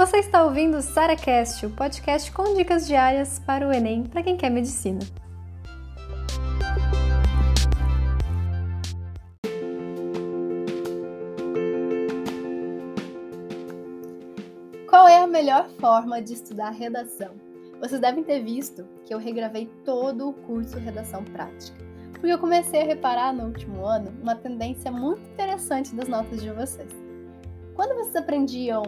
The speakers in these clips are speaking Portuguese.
Você está ouvindo o SaraCast, o podcast com dicas diárias para o Enem para quem quer medicina. Qual é a melhor forma de estudar redação? Vocês devem ter visto que eu regravei todo o curso Redação Prática, porque eu comecei a reparar no último ano uma tendência muito interessante das notas de vocês. Quando vocês aprendiam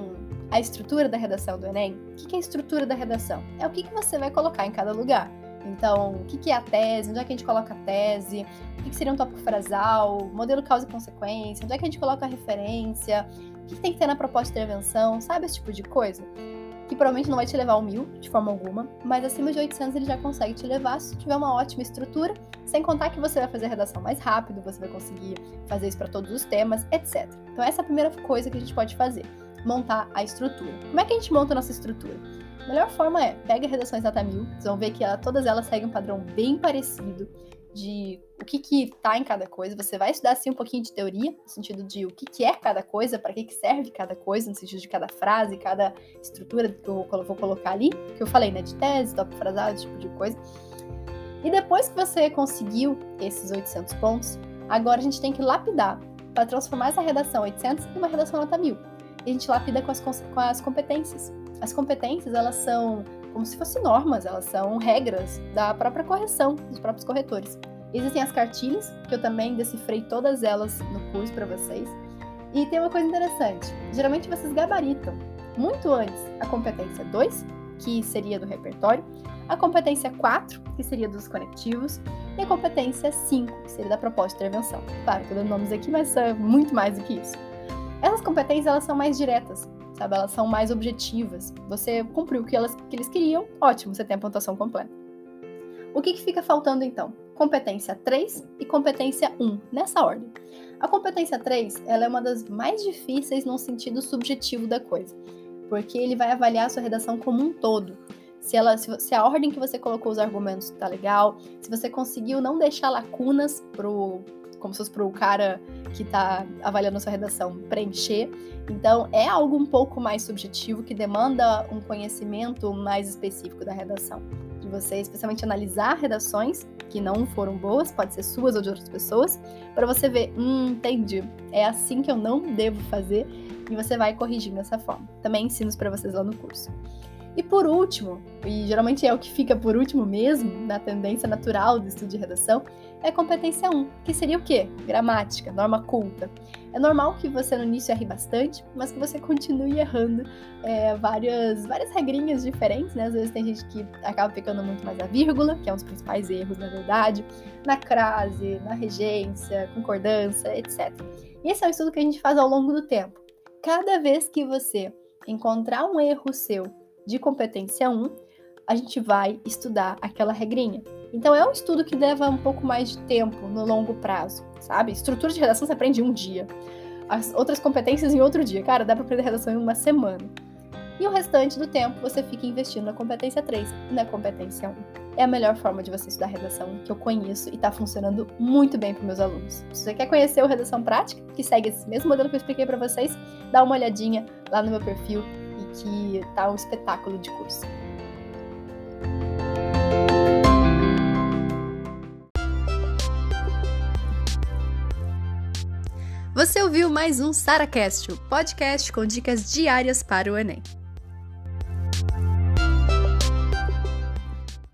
a estrutura da redação do Enem, o que é a estrutura da redação? É o que você vai colocar em cada lugar. Então, o que é a tese? Onde é que a gente coloca a tese? O que seria um tópico frasal? Modelo causa e consequência? Onde é que a gente coloca a referência? O que tem que ter na proposta de intervenção? Sabe esse tipo de coisa? Que provavelmente não vai te levar ao mil, de forma alguma, mas acima de 800 ele já consegue te levar se tiver uma ótima estrutura, sem contar que você vai fazer a redação mais rápido, você vai conseguir fazer isso para todos os temas, etc. Então, essa é a primeira coisa que a gente pode fazer montar a estrutura. Como é que a gente monta a nossa estrutura? A melhor forma é, pega redações data mil, vocês vão ver que ela, todas elas seguem um padrão bem parecido de o que que tá em cada coisa. Você vai estudar assim um pouquinho de teoria, no sentido de o que que é cada coisa, para que que serve cada coisa, no sentido de cada frase, cada estrutura que eu vou colocar ali, que eu falei, né, de tese, top frasado, esse tipo de coisa. E depois que você conseguiu esses 800 pontos, agora a gente tem que lapidar para transformar essa redação 800 em uma redação nota 1000 e a gente lapida com as, com as competências. As competências, elas são como se fossem normas, elas são regras da própria correção, dos próprios corretores. Existem as cartilhas, que eu também decifrei todas elas no curso para vocês. E tem uma coisa interessante: geralmente vocês gabaritam muito antes a competência 2, que seria do repertório, a competência 4, que seria dos conectivos, e a competência 5, que seria da proposta de intervenção. Claro, estou dando nomes aqui, mas é muito mais do que isso. Essas competências elas são mais diretas, sabe? Elas são mais objetivas. Você cumpriu o que, elas, que eles queriam, ótimo, você tem a pontuação completa. O que, que fica faltando então? Competência 3 e competência 1, nessa ordem. A competência 3 ela é uma das mais difíceis no sentido subjetivo da coisa, porque ele vai avaliar a sua redação como um todo. Se, ela, se, a ordem que você colocou os argumentos está legal, se você conseguiu não deixar lacunas pro, como se fosse para o cara que está avaliando a sua redação preencher. Então, é algo um pouco mais subjetivo que demanda um conhecimento mais específico da redação. De você, especialmente, analisar redações que não foram boas, pode ser suas ou de outras pessoas, para você ver, hum, entendi, é assim que eu não devo fazer, e você vai corrigindo dessa forma. Também ensino para vocês lá no curso. E por último, e geralmente é o que fica por último mesmo, na tendência natural do estudo de redação, é a competência 1, que seria o quê? Gramática, norma culta. É normal que você no início erre bastante, mas que você continue errando é, várias, várias regrinhas diferentes, né? Às vezes tem gente que acaba pecando muito mais a vírgula, que é um dos principais erros, na verdade, na crase, na regência, concordância, etc. E esse é um estudo que a gente faz ao longo do tempo. Cada vez que você encontrar um erro seu de competência 1, a gente vai estudar aquela regrinha. Então é um estudo que leva um pouco mais de tempo no longo prazo, sabe? Estrutura de redação você aprende em um dia. As outras competências em outro dia. Cara, dá para aprender redação em uma semana. E o restante do tempo você fica investindo na competência 3 e na competência 1. É a melhor forma de você estudar redação que eu conheço e está funcionando muito bem para meus alunos. Se você quer conhecer o Redação Prática, que segue esse mesmo modelo que eu expliquei para vocês, dá uma olhadinha lá no meu perfil que tá um espetáculo de curso. Você ouviu mais um SaraCast, o podcast com dicas diárias para o Enem.